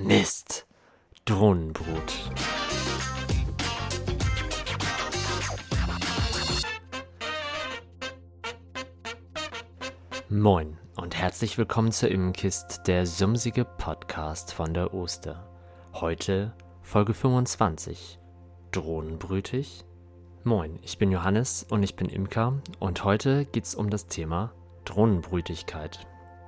Mist. Drohnenbrut. Moin und herzlich willkommen zur Immenkist, der sumsige Podcast von der Oster. Heute Folge 25. Drohnenbrütig? Moin, ich bin Johannes und ich bin Imker und heute geht's um das Thema Drohnenbrütigkeit.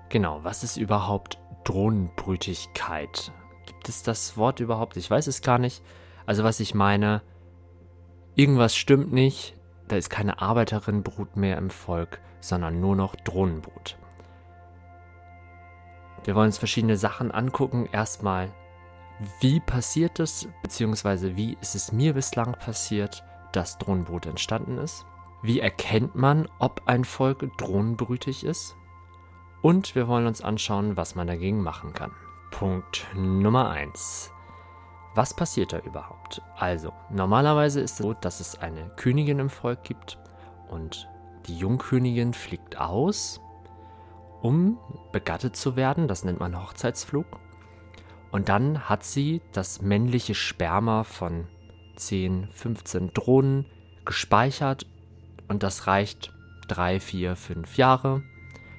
Genau, was ist überhaupt Drohnenbrütigkeit? Gibt es das Wort überhaupt? Ich weiß es gar nicht. Also was ich meine, irgendwas stimmt nicht, da ist keine Arbeiterinnenbrut mehr im Volk, sondern nur noch Drohnenbrut. Wir wollen uns verschiedene Sachen angucken. Erstmal, wie passiert es, beziehungsweise wie ist es mir bislang passiert, dass Drohnenbrut entstanden ist? Wie erkennt man, ob ein Volk drohnenbrütig ist? Und wir wollen uns anschauen, was man dagegen machen kann. Punkt Nummer 1. Was passiert da überhaupt? Also, normalerweise ist es so, dass es eine Königin im Volk gibt und die Jungkönigin fliegt aus, um begattet zu werden. Das nennt man Hochzeitsflug. Und dann hat sie das männliche Sperma von 10, 15 Drohnen gespeichert und das reicht 3, 4, 5 Jahre,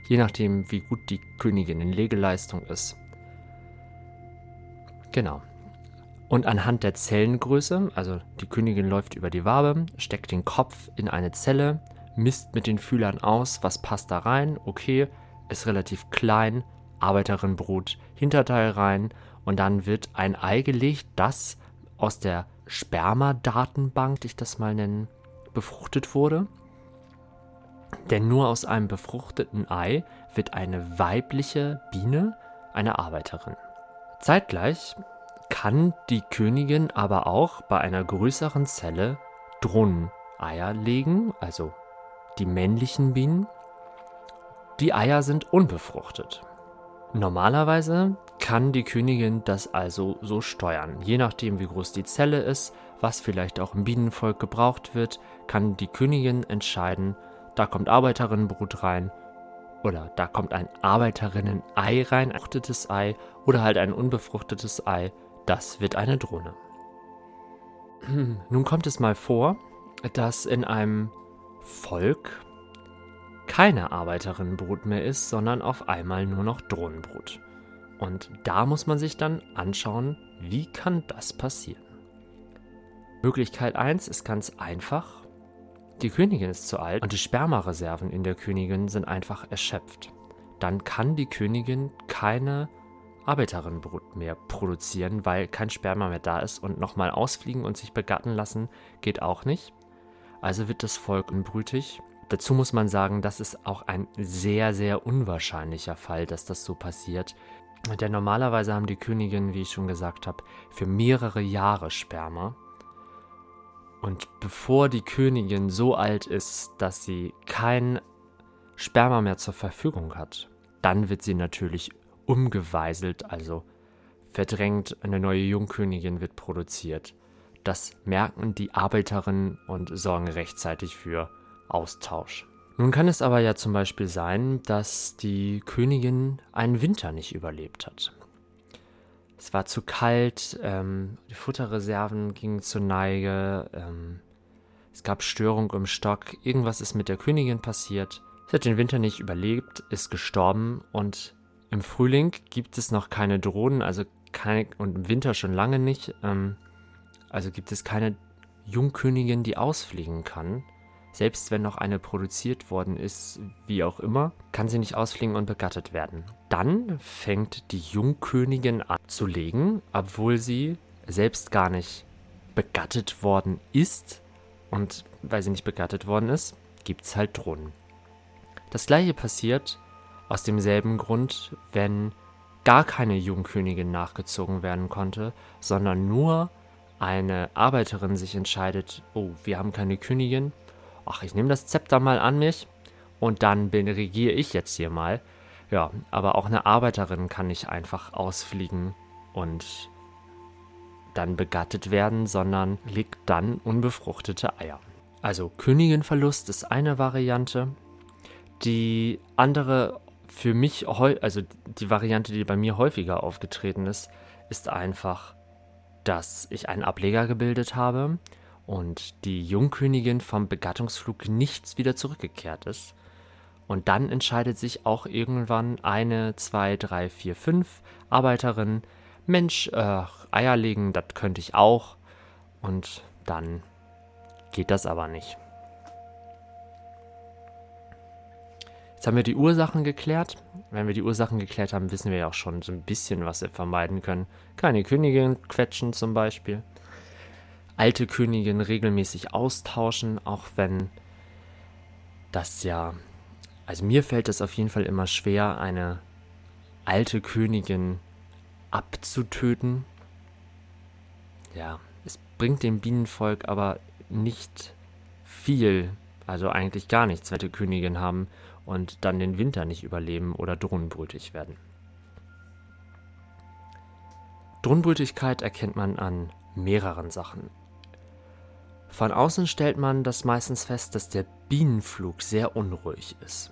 je nachdem, wie gut die Königin in Legeleistung ist. Genau. Und anhand der Zellengröße, also die Königin läuft über die Wabe, steckt den Kopf in eine Zelle, misst mit den Fühlern aus, was passt da rein, okay, ist relativ klein, Arbeiterinnenbrut, Hinterteil rein und dann wird ein Ei gelegt, das aus der Spermadatenbank, ich das mal nennen, befruchtet wurde. Denn nur aus einem befruchteten Ei wird eine weibliche Biene eine Arbeiterin. Zeitgleich kann die Königin aber auch bei einer größeren Zelle Drohneneier legen, also die männlichen Bienen. Die Eier sind unbefruchtet. Normalerweise kann die Königin das also so steuern. Je nachdem, wie groß die Zelle ist, was vielleicht auch im Bienenvolk gebraucht wird, kann die Königin entscheiden, da kommt Arbeiterinnenbrut rein oder da kommt ein Arbeiterinnen-Ei rein, ein befruchtetes Ei oder halt ein unbefruchtetes Ei. Das wird eine Drohne. Nun kommt es mal vor, dass in einem Volk keine Arbeiterinnenbrut mehr ist, sondern auf einmal nur noch Drohnenbrut. Und da muss man sich dann anschauen, wie kann das passieren. Möglichkeit 1 ist ganz einfach. Die Königin ist zu alt und die Spermareserven in der Königin sind einfach erschöpft. Dann kann die Königin keine Arbeiterinnenbrut mehr produzieren, weil kein Sperma mehr da ist und nochmal ausfliegen und sich begatten lassen geht auch nicht. Also wird das Volk unbrütig. Dazu muss man sagen, das ist auch ein sehr, sehr unwahrscheinlicher Fall, dass das so passiert. Denn normalerweise haben die Königinnen, wie ich schon gesagt habe, für mehrere Jahre Sperma. Und bevor die Königin so alt ist, dass sie kein Sperma mehr zur Verfügung hat, dann wird sie natürlich umgeweiselt, also verdrängt, eine neue Jungkönigin wird produziert. Das merken die Arbeiterinnen und sorgen rechtzeitig für Austausch. Nun kann es aber ja zum Beispiel sein, dass die Königin einen Winter nicht überlebt hat. Es war zu kalt, ähm, die Futterreserven gingen zur Neige, ähm, es gab Störung im Stock, irgendwas ist mit der Königin passiert. Sie hat den Winter nicht überlebt, ist gestorben und im Frühling gibt es noch keine Drohnen, also keine, und im Winter schon lange nicht. Ähm, also gibt es keine Jungkönigin, die ausfliegen kann. Selbst wenn noch eine produziert worden ist, wie auch immer, kann sie nicht ausfliegen und begattet werden. Dann fängt die Jungkönigin an zu legen, obwohl sie selbst gar nicht begattet worden ist. Und weil sie nicht begattet worden ist, gibt es halt Drohnen. Das gleiche passiert aus demselben Grund, wenn gar keine Jungkönigin nachgezogen werden konnte, sondern nur eine Arbeiterin sich entscheidet, oh, wir haben keine Königin, ach, ich nehme das Zepter mal an mich und dann bin, regiere ich jetzt hier mal. Ja, aber auch eine Arbeiterin kann nicht einfach ausfliegen und dann begattet werden, sondern legt dann unbefruchtete Eier. Also Königinverlust ist eine Variante. Die andere für mich, also die Variante, die bei mir häufiger aufgetreten ist, ist einfach, dass ich einen Ableger gebildet habe und die Jungkönigin vom Begattungsflug nichts wieder zurückgekehrt ist. Und dann entscheidet sich auch irgendwann eine, zwei, drei, vier, fünf Arbeiterinnen, Mensch, äh, Eier legen, das könnte ich auch. Und dann geht das aber nicht. Jetzt haben wir die Ursachen geklärt. Wenn wir die Ursachen geklärt haben, wissen wir ja auch schon so ein bisschen, was wir vermeiden können. Keine Königin quetschen zum Beispiel. Alte Königin regelmäßig austauschen, auch wenn das ja. Also mir fällt es auf jeden Fall immer schwer, eine alte Königin abzutöten. Ja, es bringt dem Bienenvolk aber nicht viel, also eigentlich gar nichts, wenn wir Königin haben und dann den Winter nicht überleben oder drohnenbrütig werden. Drohnenbrütigkeit erkennt man an mehreren Sachen. Von außen stellt man das meistens fest, dass der Bienenflug sehr unruhig ist.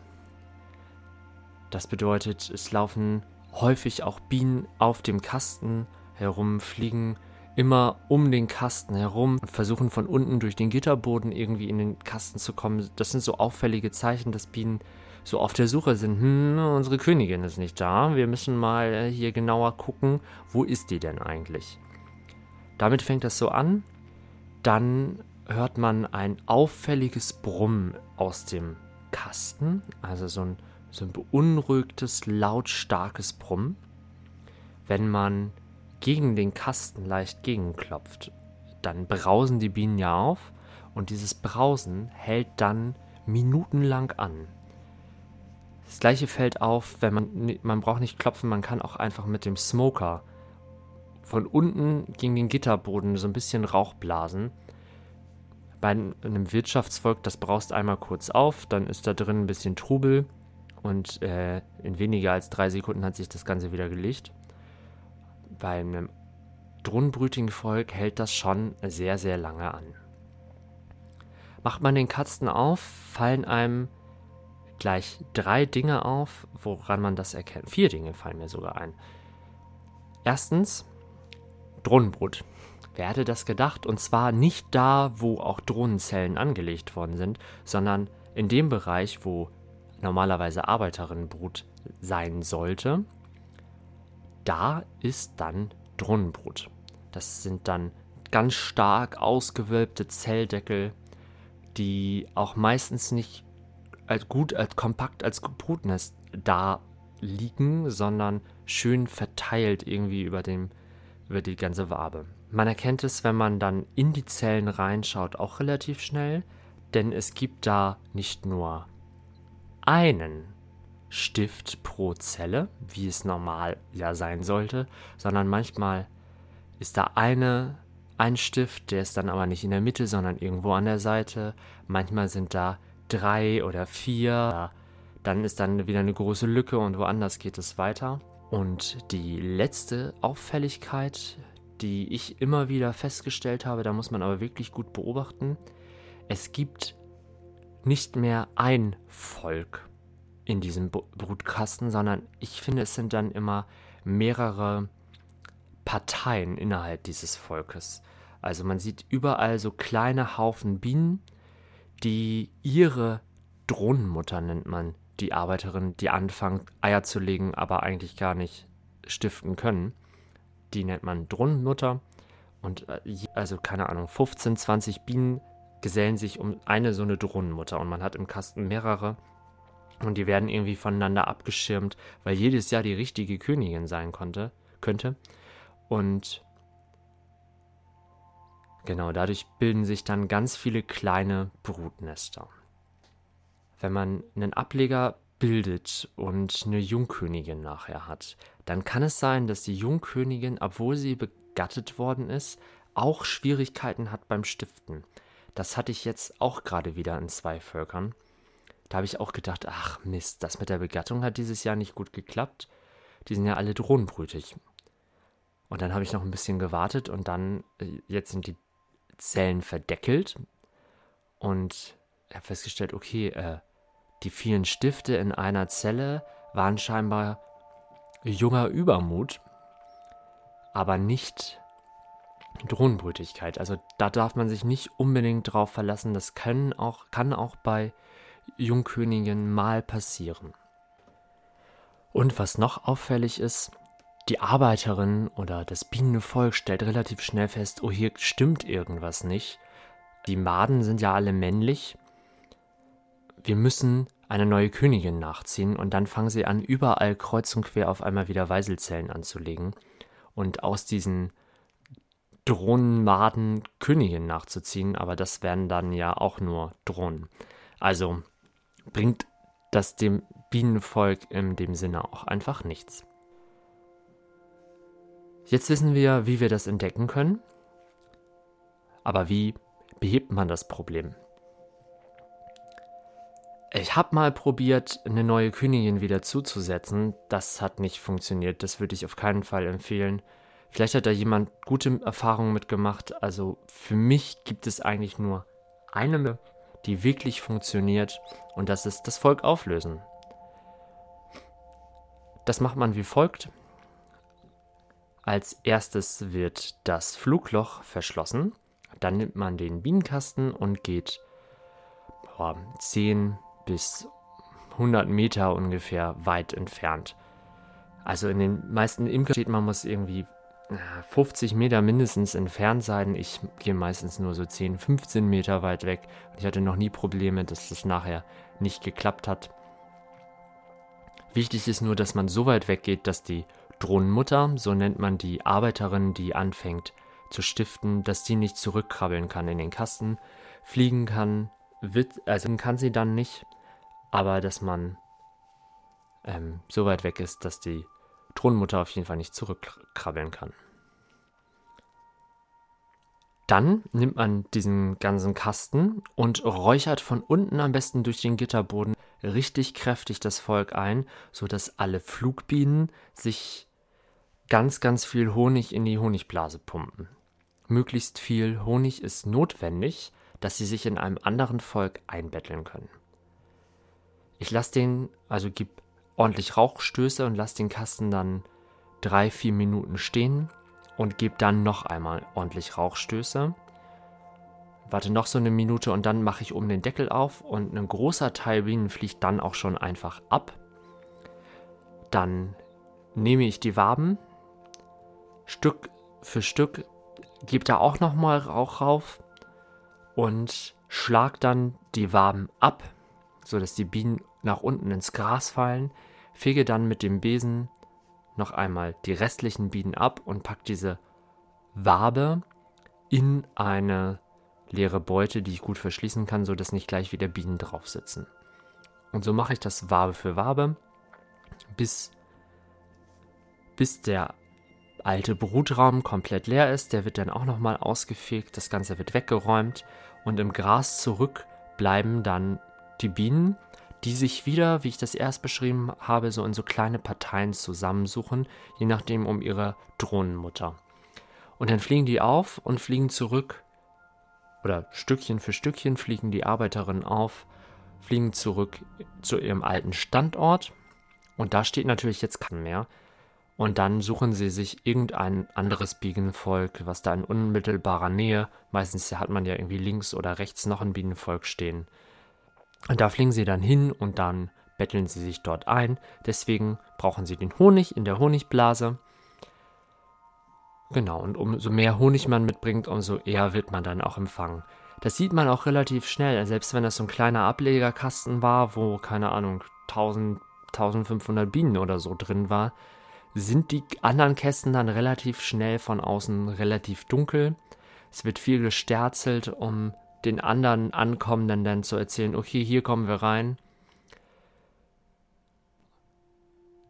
Das bedeutet, es laufen häufig auch Bienen auf dem Kasten herum, fliegen immer um den Kasten herum und versuchen von unten durch den Gitterboden irgendwie in den Kasten zu kommen. Das sind so auffällige Zeichen, dass Bienen so auf der Suche sind. Hm, unsere Königin ist nicht da. Wir müssen mal hier genauer gucken, wo ist die denn eigentlich? Damit fängt das so an. Dann hört man ein auffälliges Brummen aus dem Kasten, also so ein, so ein beunruhigtes, lautstarkes Brummen. Wenn man gegen den Kasten leicht gegenklopft, dann brausen die Bienen ja auf und dieses Brausen hält dann minutenlang an. Das gleiche fällt auf, wenn man, man braucht nicht klopfen, man kann auch einfach mit dem Smoker von unten gegen den Gitterboden so ein bisschen Rauch blasen. Bei einem Wirtschaftsvolk, das braust einmal kurz auf, dann ist da drin ein bisschen Trubel und äh, in weniger als drei Sekunden hat sich das Ganze wieder gelegt bei einem drohnenbrütigen Volk hält das schon sehr, sehr lange an. Macht man den Kasten auf, fallen einem gleich drei Dinge auf, woran man das erkennt. Vier Dinge fallen mir sogar ein. Erstens, Drohnenbrut. Wer hätte das gedacht? Und zwar nicht da, wo auch Drohnenzellen angelegt worden sind, sondern in dem Bereich, wo normalerweise Arbeiterinnenbrut sein sollte da ist dann Drohnenbrut. Das sind dann ganz stark ausgewölbte Zelldeckel, die auch meistens nicht als gut, als kompakt als Brutnest da liegen, sondern schön verteilt irgendwie über, dem, über die ganze Wabe. Man erkennt es, wenn man dann in die Zellen reinschaut, auch relativ schnell, denn es gibt da nicht nur einen Stift pro Zelle, wie es normal ja sein sollte, sondern manchmal ist da eine, ein Stift, der ist dann aber nicht in der Mitte, sondern irgendwo an der Seite. Manchmal sind da drei oder vier. Dann ist dann wieder eine große Lücke und woanders geht es weiter. Und die letzte Auffälligkeit, die ich immer wieder festgestellt habe, da muss man aber wirklich gut beobachten, es gibt nicht mehr ein Volk in diesem Brutkasten, sondern ich finde, es sind dann immer mehrere Parteien innerhalb dieses Volkes. Also man sieht überall so kleine Haufen Bienen, die ihre Drohnenmutter nennt man, die Arbeiterin, die anfangen Eier zu legen, aber eigentlich gar nicht stiften können. Die nennt man Drohnenmutter. Und äh, also keine Ahnung, 15, 20 Bienen gesellen sich um eine so eine Drohnenmutter und man hat im Kasten mehrere und die werden irgendwie voneinander abgeschirmt, weil jedes Jahr die richtige Königin sein konnte, könnte. Und genau dadurch bilden sich dann ganz viele kleine Brutnester. Wenn man einen Ableger bildet und eine Jungkönigin nachher hat, dann kann es sein, dass die Jungkönigin, obwohl sie begattet worden ist, auch Schwierigkeiten hat beim Stiften. Das hatte ich jetzt auch gerade wieder in zwei Völkern. Da habe ich auch gedacht, ach Mist, das mit der Begattung hat dieses Jahr nicht gut geklappt. Die sind ja alle drohnenbrütig. Und dann habe ich noch ein bisschen gewartet und dann, äh, jetzt sind die Zellen verdeckelt und habe festgestellt, okay, äh, die vielen Stifte in einer Zelle waren scheinbar junger Übermut. aber nicht Drohnenbrütigkeit. Also da darf man sich nicht unbedingt drauf verlassen. Das können auch, kann auch bei Jungkönigen mal passieren. Und was noch auffällig ist, die Arbeiterin oder das Bienenvolk stellt relativ schnell fest, oh, hier stimmt irgendwas nicht. Die Maden sind ja alle männlich. Wir müssen eine neue Königin nachziehen und dann fangen sie an, überall kreuz und quer auf einmal wieder Weiselzellen anzulegen und aus diesen Drohnenmaden Königin nachzuziehen, aber das wären dann ja auch nur Drohnen. Also bringt das dem Bienenvolk in dem Sinne auch einfach nichts. Jetzt wissen wir, wie wir das entdecken können. Aber wie behebt man das Problem? Ich habe mal probiert, eine neue Königin wieder zuzusetzen. Das hat nicht funktioniert. Das würde ich auf keinen Fall empfehlen. Vielleicht hat da jemand gute Erfahrungen mitgemacht. Also für mich gibt es eigentlich nur eine, die wirklich funktioniert. Und das ist das Volk auflösen. Das macht man wie folgt. Als erstes wird das Flugloch verschlossen. Dann nimmt man den Bienenkasten und geht boah, 10 bis 100 Meter ungefähr weit entfernt. Also in den meisten Imker steht, man muss irgendwie 50 Meter mindestens entfernt sein. Ich gehe meistens nur so 10, 15 Meter weit weg. Ich hatte noch nie Probleme, dass das nachher nicht geklappt hat. Wichtig ist nur, dass man so weit weggeht, dass die Drohnenmutter, so nennt man die Arbeiterin, die anfängt zu stiften, dass die nicht zurückkrabbeln kann in den Kasten, fliegen kann, also kann sie dann nicht, aber dass man ähm, so weit weg ist, dass die Thronmutter auf jeden Fall nicht zurückkrabbeln kann. Dann nimmt man diesen ganzen Kasten und räuchert von unten am besten durch den Gitterboden richtig kräftig das Volk ein, sodass alle Flugbienen sich ganz, ganz viel Honig in die Honigblase pumpen. Möglichst viel Honig ist notwendig, dass sie sich in einem anderen Volk einbetteln können. Ich lasse den, also gib ordentlich Rauchstöße und lasse den Kasten dann drei, vier Minuten stehen und gebe dann noch einmal ordentlich Rauchstöße. Warte noch so eine Minute und dann mache ich oben den Deckel auf und ein großer Teil Bienen fliegt dann auch schon einfach ab. Dann nehme ich die Waben, Stück für Stück, gebe da auch nochmal Rauch rauf und schlag dann die Waben ab, sodass die Bienen nach unten ins Gras fallen, fege dann mit dem Besen noch einmal die restlichen Bienen ab und pack diese Wabe in eine leere Beute, die ich gut verschließen kann, sodass nicht gleich wieder Bienen drauf sitzen. Und so mache ich das Wabe für Wabe, bis, bis der alte Brutraum komplett leer ist. Der wird dann auch nochmal ausgefegt, das Ganze wird weggeräumt und im Gras zurück bleiben dann die Bienen, die sich wieder, wie ich das erst beschrieben habe, so in so kleine Parteien zusammensuchen, je nachdem um ihre Drohnenmutter. Und dann fliegen die auf und fliegen zurück, oder Stückchen für Stückchen fliegen die Arbeiterinnen auf, fliegen zurück zu ihrem alten Standort. Und da steht natürlich jetzt kein mehr. Und dann suchen sie sich irgendein anderes Bienenvolk, was da in unmittelbarer Nähe, meistens hat man ja irgendwie links oder rechts noch ein Bienenvolk stehen, und da fliegen sie dann hin und dann betteln sie sich dort ein. Deswegen brauchen sie den Honig in der Honigblase. Genau, und umso mehr Honig man mitbringt, umso eher wird man dann auch empfangen. Das sieht man auch relativ schnell, selbst wenn das so ein kleiner Ablegerkasten war, wo, keine Ahnung, 1000, 1500 Bienen oder so drin war, sind die anderen Kästen dann relativ schnell von außen relativ dunkel. Es wird viel gesterzelt, um den anderen Ankommenden dann zu erzählen, okay, hier kommen wir rein.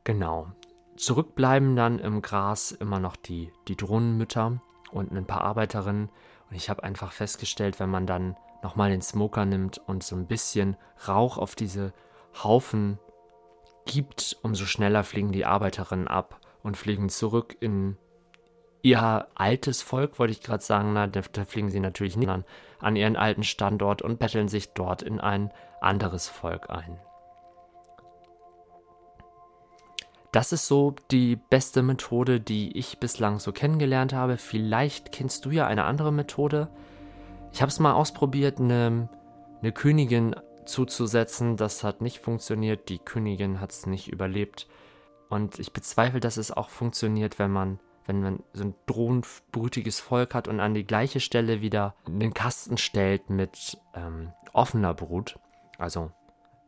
Genau. Zurückbleiben dann im Gras immer noch die, die Drohnenmütter und ein paar Arbeiterinnen. Und ich habe einfach festgestellt, wenn man dann nochmal den Smoker nimmt und so ein bisschen Rauch auf diese Haufen gibt, umso schneller fliegen die Arbeiterinnen ab und fliegen zurück in ihr altes Volk, wollte ich gerade sagen, na, da, fliegen sie natürlich nicht an, an ihren alten Standort und betteln sich dort in ein anderes Volk ein. das ist so die beste Methode, die ich bislang so kennengelernt habe. Vielleicht kennst du ja eine andere Methode. Ich habe es mal ausprobiert, eine, eine Königin zuzusetzen. Das hat nicht funktioniert. Die Königin hat es nicht überlebt. Und ich bezweifle, dass es auch funktioniert, wenn man, wenn man so ein drohenbrütiges Volk hat und an die gleiche Stelle wieder einen Kasten stellt mit ähm, offener Brut. Also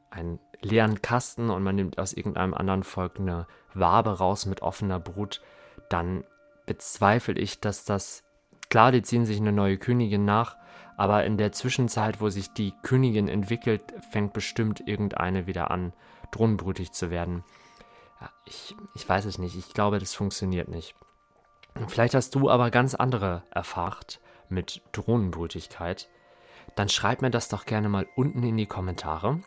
einen leeren Kasten und man nimmt aus irgendeinem anderen Volk eine Wabe raus mit offener Brut, dann bezweifle ich, dass das, klar, die ziehen sich eine neue Königin nach, aber in der Zwischenzeit, wo sich die Königin entwickelt, fängt bestimmt irgendeine wieder an, drohnenbrütig zu werden. Ja, ich, ich weiß es nicht, ich glaube, das funktioniert nicht. Vielleicht hast du aber ganz andere erfahrt mit Drohnenbrütigkeit. Dann schreib mir das doch gerne mal unten in die Kommentare.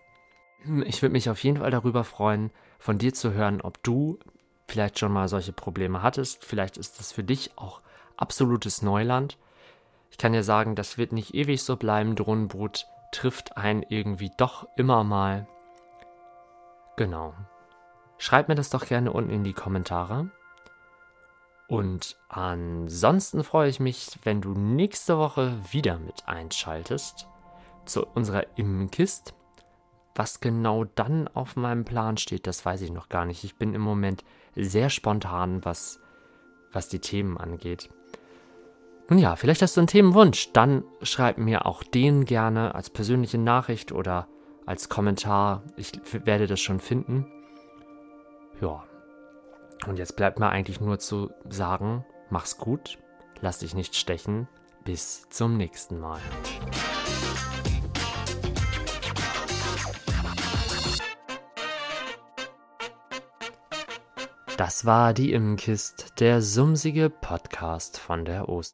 Ich würde mich auf jeden Fall darüber freuen, von dir zu hören, ob du vielleicht schon mal solche Probleme hattest. Vielleicht ist das für dich auch absolutes Neuland. Ich kann dir sagen, das wird nicht ewig so bleiben. Drohnenbrut trifft einen irgendwie doch immer mal. Genau. Schreib mir das doch gerne unten in die Kommentare. Und ansonsten freue ich mich, wenn du nächste Woche wieder mit einschaltest zu unserer Immenkist. Was genau dann auf meinem Plan steht, das weiß ich noch gar nicht. Ich bin im Moment sehr spontan, was, was die Themen angeht. Nun ja, vielleicht hast du einen Themenwunsch. Dann schreib mir auch den gerne als persönliche Nachricht oder als Kommentar. Ich werde das schon finden. Ja. Und jetzt bleibt mir eigentlich nur zu sagen, mach's gut, lass dich nicht stechen. Bis zum nächsten Mal. Das war die Immenkist, der sumsige Podcast von der Ost.